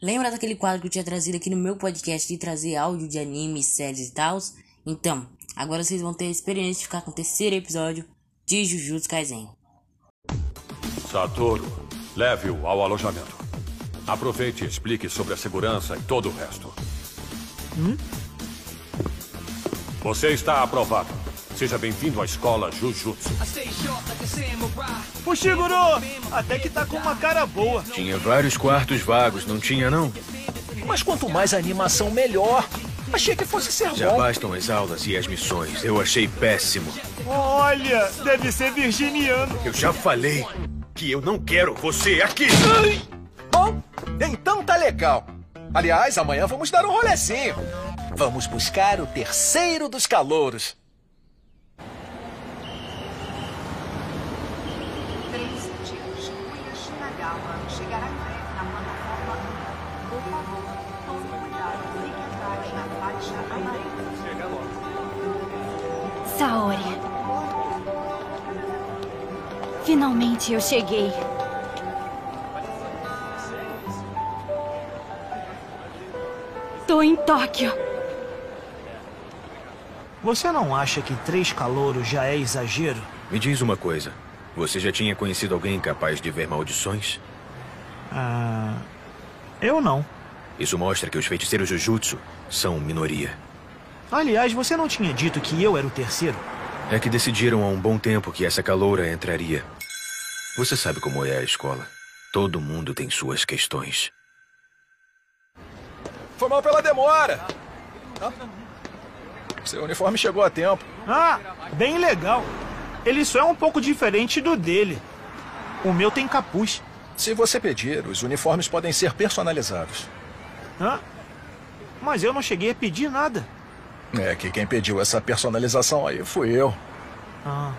Lembra daquele quadro que eu tinha trazido aqui no meu podcast de trazer áudio de animes, séries e tal? Então, agora vocês vão ter a experiência de ficar com o terceiro episódio de Jujutsu Kaisen. Satoru, leve-o ao alojamento. Aproveite e explique sobre a segurança e todo o resto. Hum? Você está aprovado. Seja bem-vindo à escola Jujutsu. O Shiguro! Até que tá com uma cara boa. Tinha vários quartos vagos, não tinha não? Mas quanto mais animação, melhor. Achei que fosse ser Já bom. bastam as aulas e as missões. Eu achei péssimo. Olha, deve ser virginiano. Eu já falei que eu não quero você aqui. Bom, então tá legal. Aliás, amanhã vamos dar um rolezinho. Vamos buscar o terceiro dos calouros. Saori. Finalmente eu cheguei. Tô em Tóquio. Você não acha que três calouros já é exagero? Me diz uma coisa. Você já tinha conhecido alguém capaz de ver maldições? Ah. Eu não. Isso mostra que os feiticeiros Jujutsu são minoria. Aliás, você não tinha dito que eu era o terceiro? É que decidiram há um bom tempo que essa caloura entraria. Você sabe como é a escola. Todo mundo tem suas questões. Foi mal pela demora. Ah, Seu uniforme chegou a tempo. Ah, bem legal. Ele só é um pouco diferente do dele. O meu tem capuz. Se você pedir, os uniformes podem ser personalizados. Hã? Mas eu não cheguei a pedir nada. É que quem pediu essa personalização aí fui eu. Ah.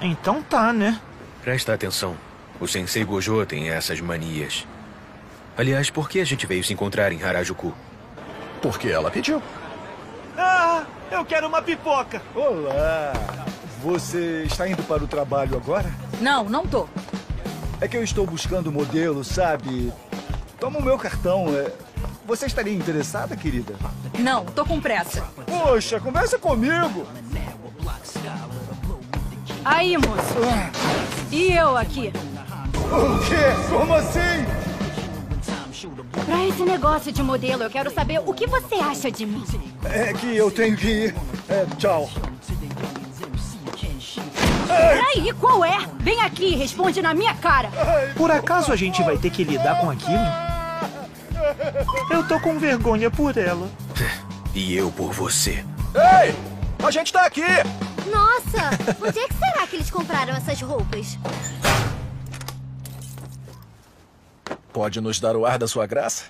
Então tá, né? Presta atenção. O Sensei Gojo tem essas manias. Aliás, por que a gente veio se encontrar em Harajuku? Porque ela pediu. Ah, eu quero uma pipoca. Olá! Você está indo para o trabalho agora? Não, não tô. É que eu estou buscando modelo, sabe? Toma o meu cartão. é. Você estaria interessada, querida? Não, tô com pressa. Poxa, conversa comigo! Aí, moço. E eu aqui? O quê? Como assim? Pra esse negócio de modelo, eu quero saber o que você acha de mim. É que eu tenho que ir. É, tchau. Peraí, qual é? Vem aqui e responde na minha cara. Por acaso a gente vai ter que lidar com aquilo? Eu tô com vergonha por ela. E eu por você. Ei! A gente tá aqui! Nossa, onde é que será que eles compraram essas roupas? Pode nos dar o ar da sua graça?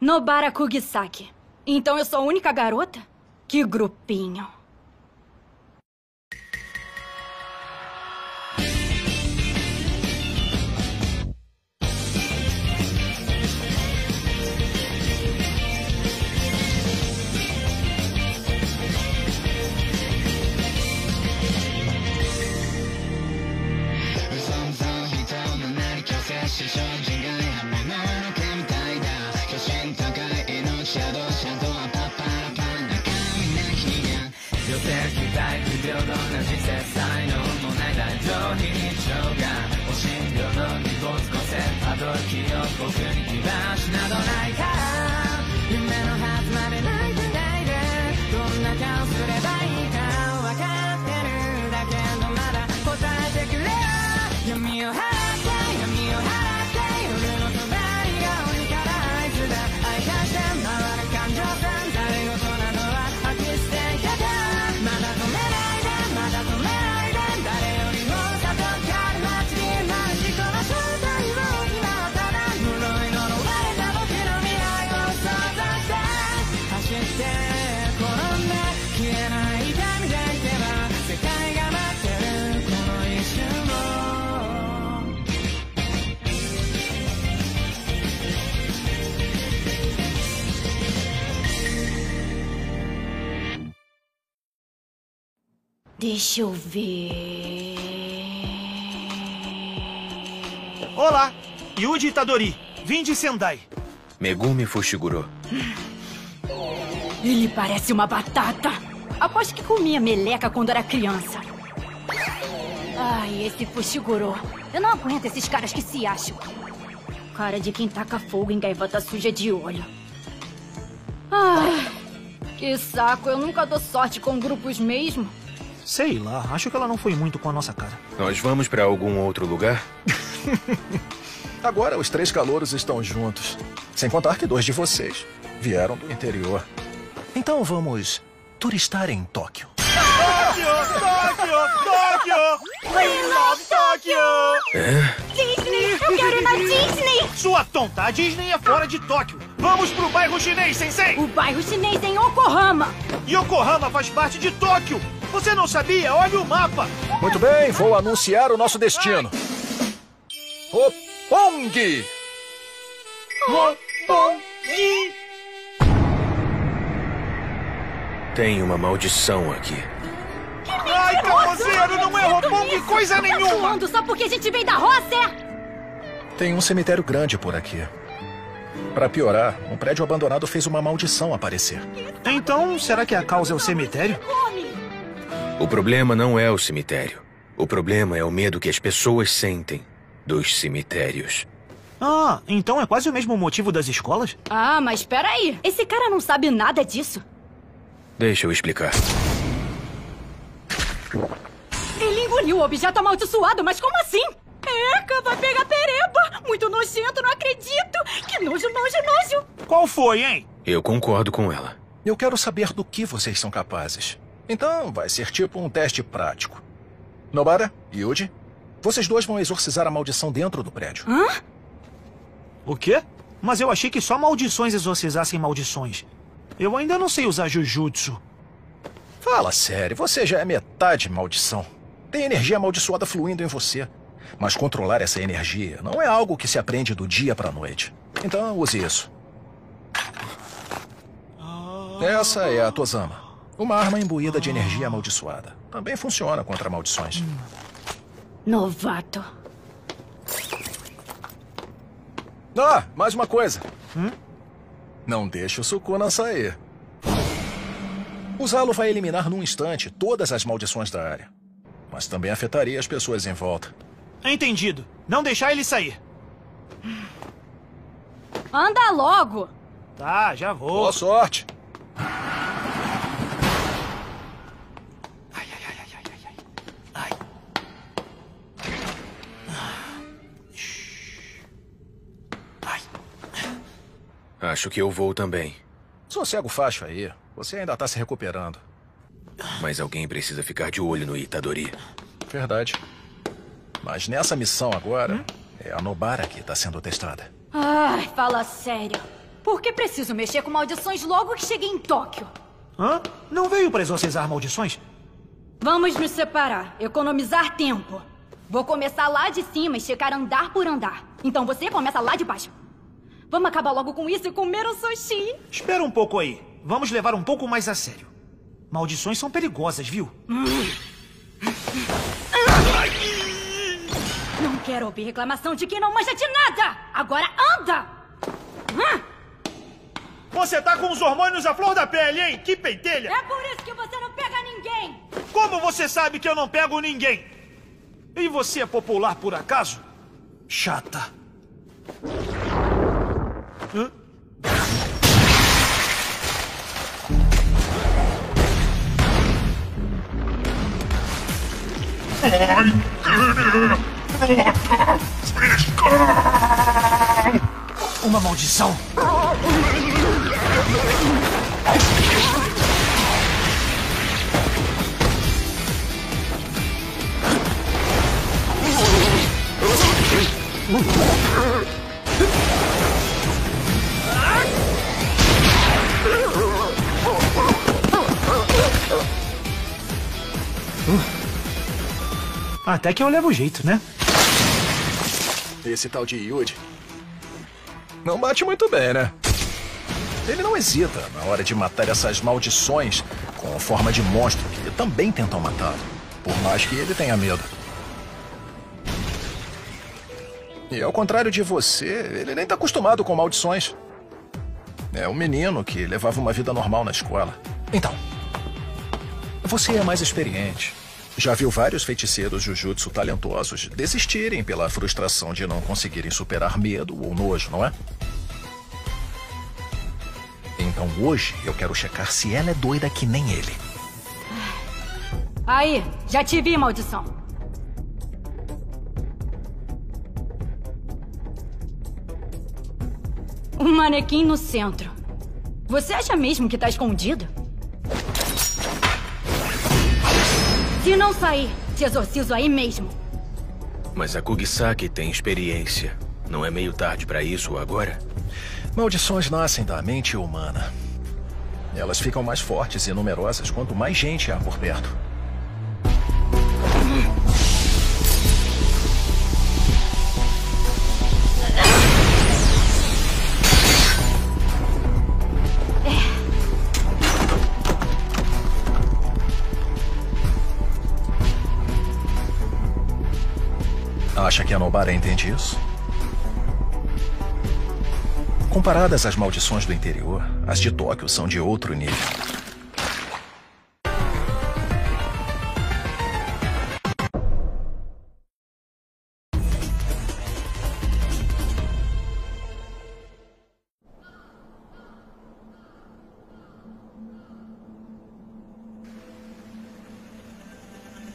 Nobara Kugisaki. Então eu sou a única garota? Que grupinho. Deixa eu ver. Olá, Yuji Itadori. Vim de Sendai. Megumi Fushiguro. Ele parece uma batata. Aposto que comia meleca quando era criança. Ai, esse Fushiguro. Eu não aguento esses caras que se acham. Cara de quem taca fogo em gaivota suja de olho. Ai, que saco. Eu nunca dou sorte com grupos mesmo. Sei lá, acho que ela não foi muito com a nossa cara. Nós vamos pra algum outro lugar? Agora os três calouros estão juntos. Sem contar que dois de vocês vieram do interior. Então vamos turistar em Tóquio. Tóquio! Tóquio! Tóquio! We love Tóquio! É? Disney! Eu quero ir na Disney! Sua tonta, a Disney é fora de Tóquio. Vamos pro bairro chinês, Sensei! O bairro chinês em Yokohama. Yokohama faz parte de Tóquio. Você não sabia? Olha o mapa. Muito bem, vou anunciar o nosso destino. Roppongi! Roppongi! Tem uma maldição aqui. Ai, camoseiro, não é Roppongi coisa nenhuma! Falando só porque a gente veio da roça, é? Tem um cemitério grande por aqui. Para piorar, um prédio abandonado fez uma maldição aparecer. Então, será que a causa é o cemitério? O problema não é o cemitério. O problema é o medo que as pessoas sentem dos cemitérios. Ah, então é quase o mesmo motivo das escolas? Ah, mas peraí. Esse cara não sabe nada disso. Deixa eu explicar. Ele engoliu o objeto amaldiçoado, mas como assim? Eca, vai pegar pereba! Muito nojento, não acredito! Que nojo, nojo, nojo! Qual foi, hein? Eu concordo com ela. Eu quero saber do que vocês são capazes. Então, vai ser tipo um teste prático. Nobara, Yuji, vocês dois vão exorcizar a maldição dentro do prédio. Hã? O quê? Mas eu achei que só maldições exorcizassem maldições. Eu ainda não sei usar Jujutsu. Fala sério, você já é metade maldição. Tem energia amaldiçoada fluindo em você. Mas controlar essa energia não é algo que se aprende do dia pra noite. Então use isso. Essa é a Tozama. Uma arma imbuída de energia amaldiçoada. Também funciona contra maldições. Novato. Ah, mais uma coisa. Não deixe o Sukuna sair. Usá-lo vai eliminar num instante todas as maldições da área. Mas também afetaria as pessoas em volta. Entendido. Não deixar ele sair. Anda logo! Tá, já vou. Boa sorte. Acho que eu vou também. Sossega o facho aí. Você ainda tá se recuperando. Mas alguém precisa ficar de olho no Itadori. Verdade. Mas nessa missão agora, é a Nobara que tá sendo testada. Ai, fala sério. Por que preciso mexer com maldições logo que cheguei em Tóquio? Hã? Não veio pra exorcizar maldições? Vamos nos separar, economizar tempo. Vou começar lá de cima e checar andar por andar. Então você começa lá de baixo. Vamos acabar logo com isso e comer um sushi. Espera um pouco aí. Vamos levar um pouco mais a sério. Maldições são perigosas, viu? Não quero ouvir reclamação de quem não manja de nada! Agora anda! Você tá com os hormônios à flor da pele, hein? Que pentelha! É por isso que você não pega ninguém! Como você sabe que eu não pego ninguém? E você é popular por acaso? Chata. Vai querer brota fiscal! Uma maldição! Até que eu levo jeito, né? Esse tal de Yuji. Não bate muito bem, né? Ele não hesita na hora de matar essas maldições com forma de monstro que também tentam matá-lo. Por mais que ele tenha medo. E ao contrário de você, ele nem tá acostumado com maldições. É um menino que levava uma vida normal na escola. Então, você é mais experiente. Já viu vários feiticeiros Jujutsu talentosos desistirem pela frustração de não conseguirem superar medo ou nojo, não é? Então hoje eu quero checar se ela é doida que nem ele. Aí, já te vi, maldição. Um manequim no centro. Você acha mesmo que tá escondido? Se não sair, te exorcizo aí mesmo. Mas a Kugisaki tem experiência. Não é meio tarde pra isso agora? Maldições nascem da mente humana. Elas ficam mais fortes e numerosas quanto mais gente há por perto. Acha que a Nobara entende isso? Comparadas às maldições do interior, as de Tóquio são de outro nível.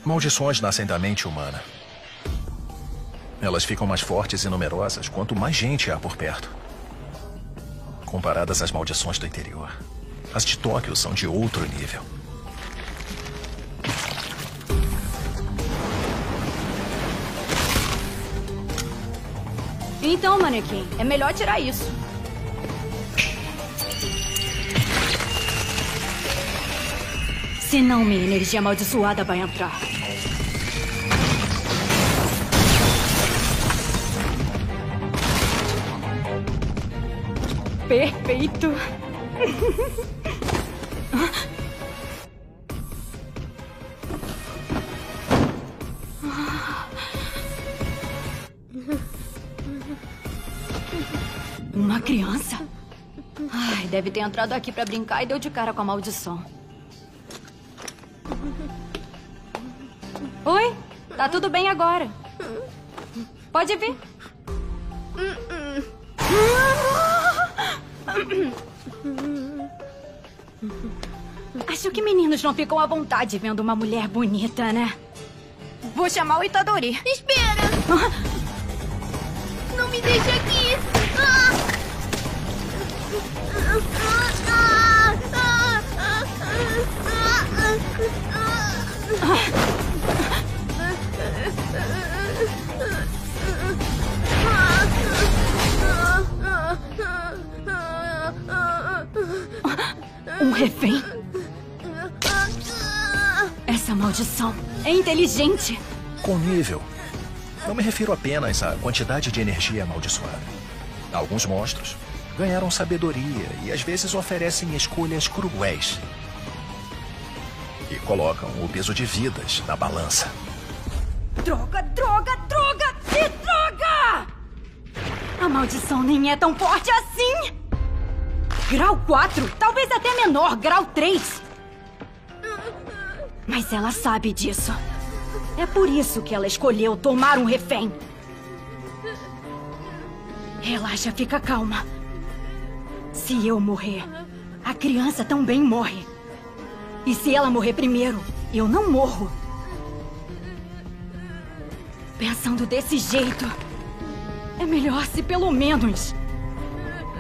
Maldições nascem da mente humana. Elas ficam mais fortes e numerosas quanto mais gente há por perto. Comparadas às maldições do interior, as de Tóquio são de outro nível. Então, manequim, é melhor tirar isso. Senão minha energia amaldiçoada vai entrar. Perfeito. Uma criança? Ai, deve ter entrado aqui pra brincar e deu de cara com a maldição. Oi, tá tudo bem agora. Pode vir. Acho que meninos não ficam à vontade vendo uma mulher bonita, né? Vou chamar o Itadori. Espera! Não me deixe aqui! Ah! Um refém? Essa maldição é inteligente. Com nível. Não me refiro apenas à quantidade de energia amaldiçoada. Alguns monstros ganharam sabedoria e às vezes oferecem escolhas cruéis. E colocam o peso de vidas na balança. Droga, droga, droga! Que droga! A maldição nem é tão forte assim! Grau 4, talvez até menor, grau 3. Mas ela sabe disso. É por isso que ela escolheu tomar um refém. Relaxa, fica calma. Se eu morrer, a criança também morre. E se ela morrer primeiro, eu não morro. Pensando desse jeito, é melhor se pelo menos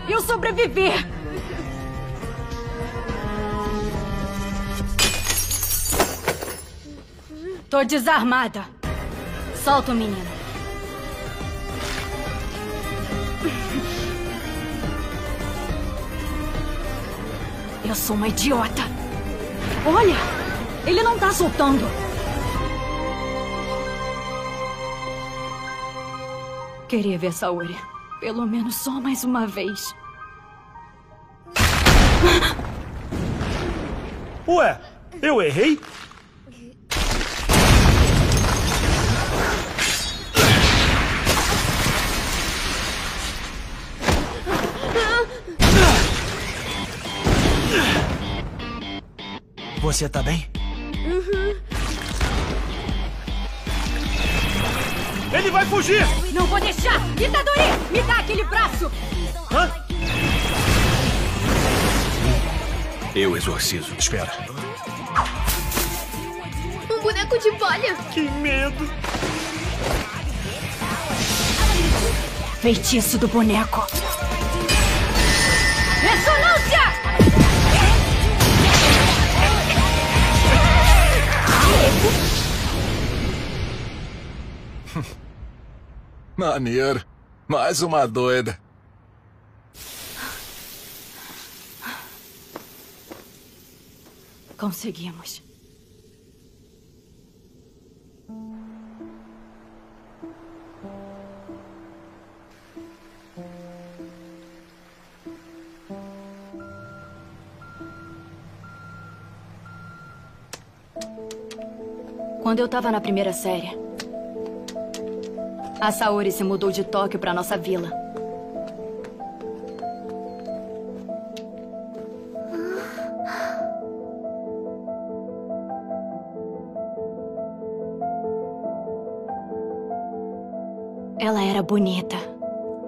eu sobreviver. Tô desarmada. Solta o menino. Eu sou uma idiota. Olha! Ele não tá soltando. Queria ver Saori. Pelo menos só mais uma vez. Ué, eu errei? Você tá bem? Uhum. Ele vai fugir! Não vou deixar! Itadori, me dá aquele braço! Hã? Eu exorcizo. Espera. Um boneco de bolha. Que medo! Feitiço do boneco. Ressonância! Maneiro. Mais uma doida. Conseguimos. Quando eu tava na primeira série, a Saori se mudou de Tóquio pra nossa vila. Ela era bonita.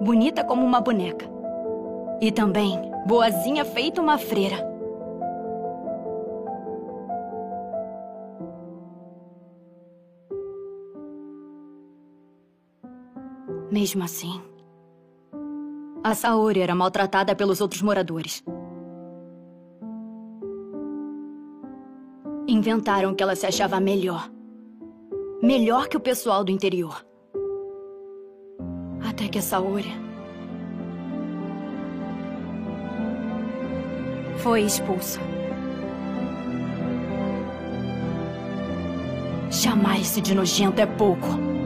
Bonita como uma boneca. E também boazinha feita uma freira. Mesmo assim, a Saori era maltratada pelos outros moradores. Inventaram que ela se achava melhor. Melhor que o pessoal do interior. Até que a Saori foi expulsa. Chamar esse de nojento é pouco.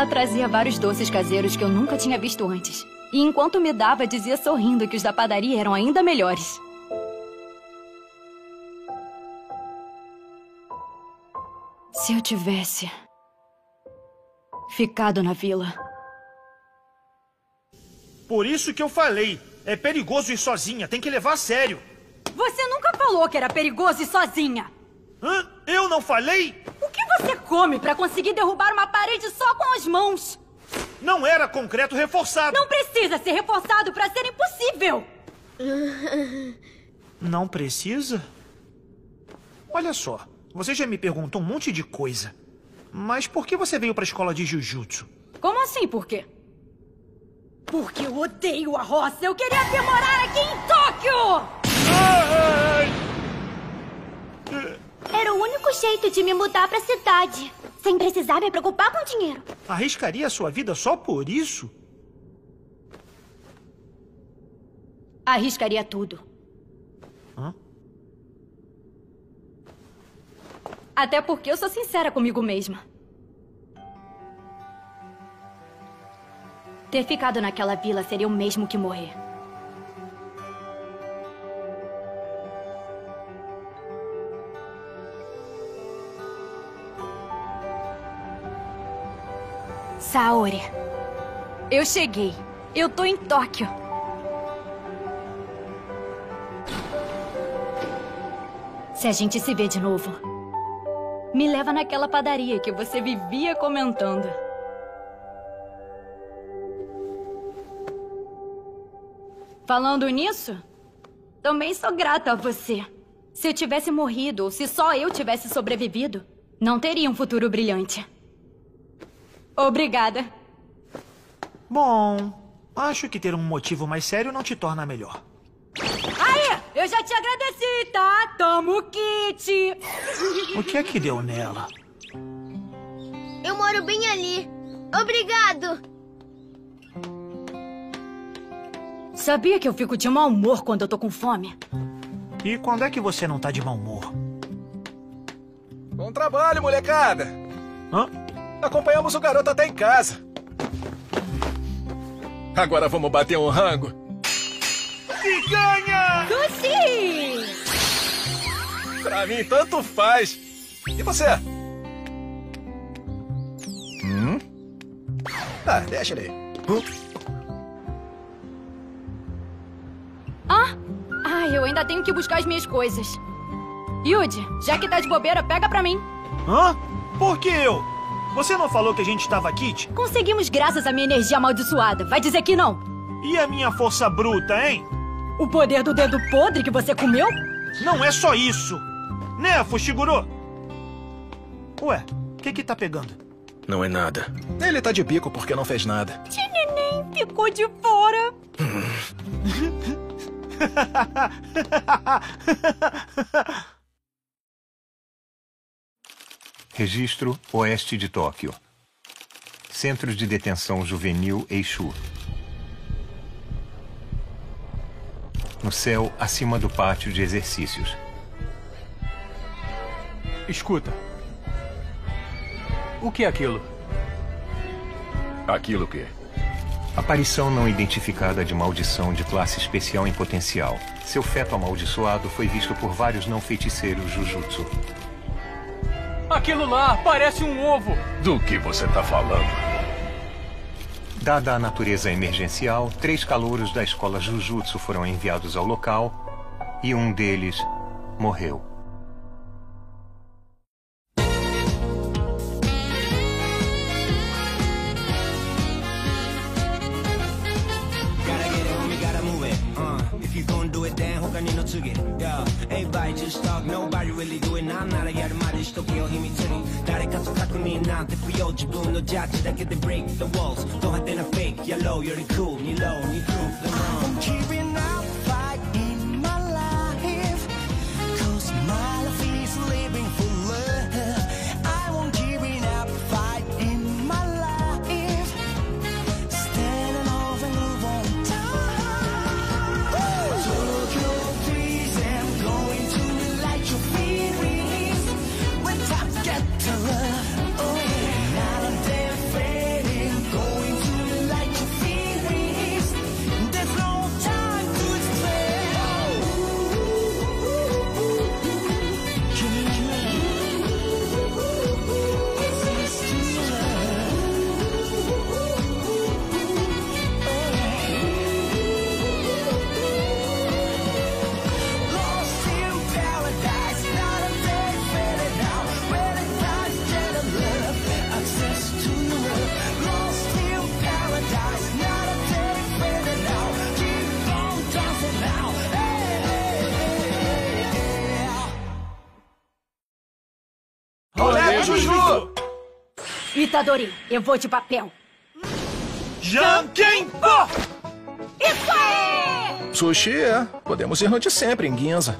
Ela trazia vários doces caseiros que eu nunca tinha visto antes. E enquanto me dava, dizia sorrindo que os da padaria eram ainda melhores. Se eu tivesse ficado na vila, Por isso que eu falei. É perigoso ir sozinha, tem que levar a sério. você nunca falou que era perigoso ir sozinha. Hã? Eu não falei? Come pra conseguir derrubar uma parede só com as mãos? Não era concreto reforçado. Não precisa ser reforçado pra ser impossível. Não precisa? Olha só, você já me perguntou um monte de coisa. Mas por que você veio pra escola de Jujutsu? Como assim, por quê? Porque eu odeio a roça. Eu queria vir morar aqui em Tóquio! Era o único jeito de me mudar pra cidade. Sem precisar me preocupar com dinheiro. Arriscaria a sua vida só por isso? Arriscaria tudo. Hã? Até porque eu sou sincera comigo mesma. Ter ficado naquela vila seria o mesmo que morrer. Saori, eu cheguei. Eu tô em Tóquio. Se a gente se vê de novo, me leva naquela padaria que você vivia comentando. Falando nisso, também sou grata a você. Se eu tivesse morrido ou se só eu tivesse sobrevivido, não teria um futuro brilhante. Obrigada. Bom, acho que ter um motivo mais sério não te torna melhor. Aí, eu já te agradeci, tá? Toma o kit. O que é que deu nela? Eu moro bem ali. Obrigado. Sabia que eu fico de mau humor quando eu tô com fome? E quando é que você não tá de mau humor? Bom trabalho, molecada. Hã? Acompanhamos o garoto até em casa. Agora vamos bater um rango. Picanha! Sushi! Pra mim, tanto faz. E você? Hum? Ah, deixa ele aí. Hum? eu ainda tenho que buscar as minhas coisas. Yuji, já que tá de bobeira, pega pra mim. Hã? Por que eu? Você não falou que a gente estava kit? Conseguimos graças à minha energia amaldiçoada. Vai dizer que não? E a minha força bruta, hein? O poder do dedo podre que você comeu? Não é só isso. Né, Fushiguro? Ué, o que que tá pegando? Não é nada. Ele tá de bico porque não fez nada. Neném ficou de fora. Registro Oeste de Tóquio. Centro de Detenção Juvenil Eixu. No céu, acima do pátio de exercícios. Escuta. O que é aquilo? Aquilo que? Aparição não identificada de maldição de classe especial em potencial. Seu feto amaldiçoado foi visto por vários não feiticeiros Jujutsu. Aquilo lá parece um ovo. Do que você tá falando? Dada a natureza emergencial, três calouros da escola Jujutsu foram enviados ao local e um deles morreu. 젖지다 그때 break the walls. Don't have to fake yellow you're cool. Itadori, eu vou de papel. Jankenpo! Isso aí! Sushi é. Podemos ir no de sempre, em Ginza.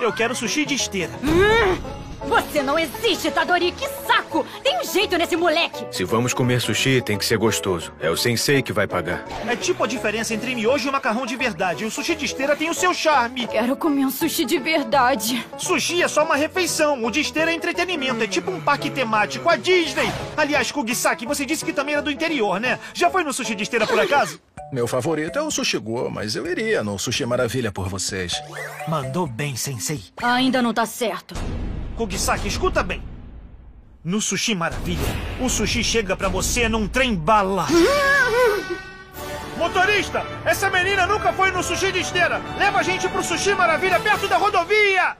Eu quero sushi de esteira. Hum, você não existe, Itadori. Que saco! Tem um jeito nesse moleque. Se vamos comer sushi, tem que ser gostoso. É o sensei que vai pagar. É tipo a diferença entre miojo e macarrão de verdade. O sushi de esteira tem o seu charme. Quero comer um sushi de verdade. Sushi é só uma refeição. O de esteira é entretenimento. É tipo um parque temático. A Disney. Aliás, Kugisaki, você disse que também era do interior, né? Já foi no sushi de esteira por acaso? Meu favorito é o Sushi Go, mas eu iria no Sushi Maravilha por vocês. Mandou bem, sensei. Ainda não tá certo. Kugisaki, escuta bem. No Sushi Maravilha, o sushi chega pra você num trem bala. Motorista, essa menina nunca foi no sushi de esteira. Leva a gente pro Sushi Maravilha perto da rodovia.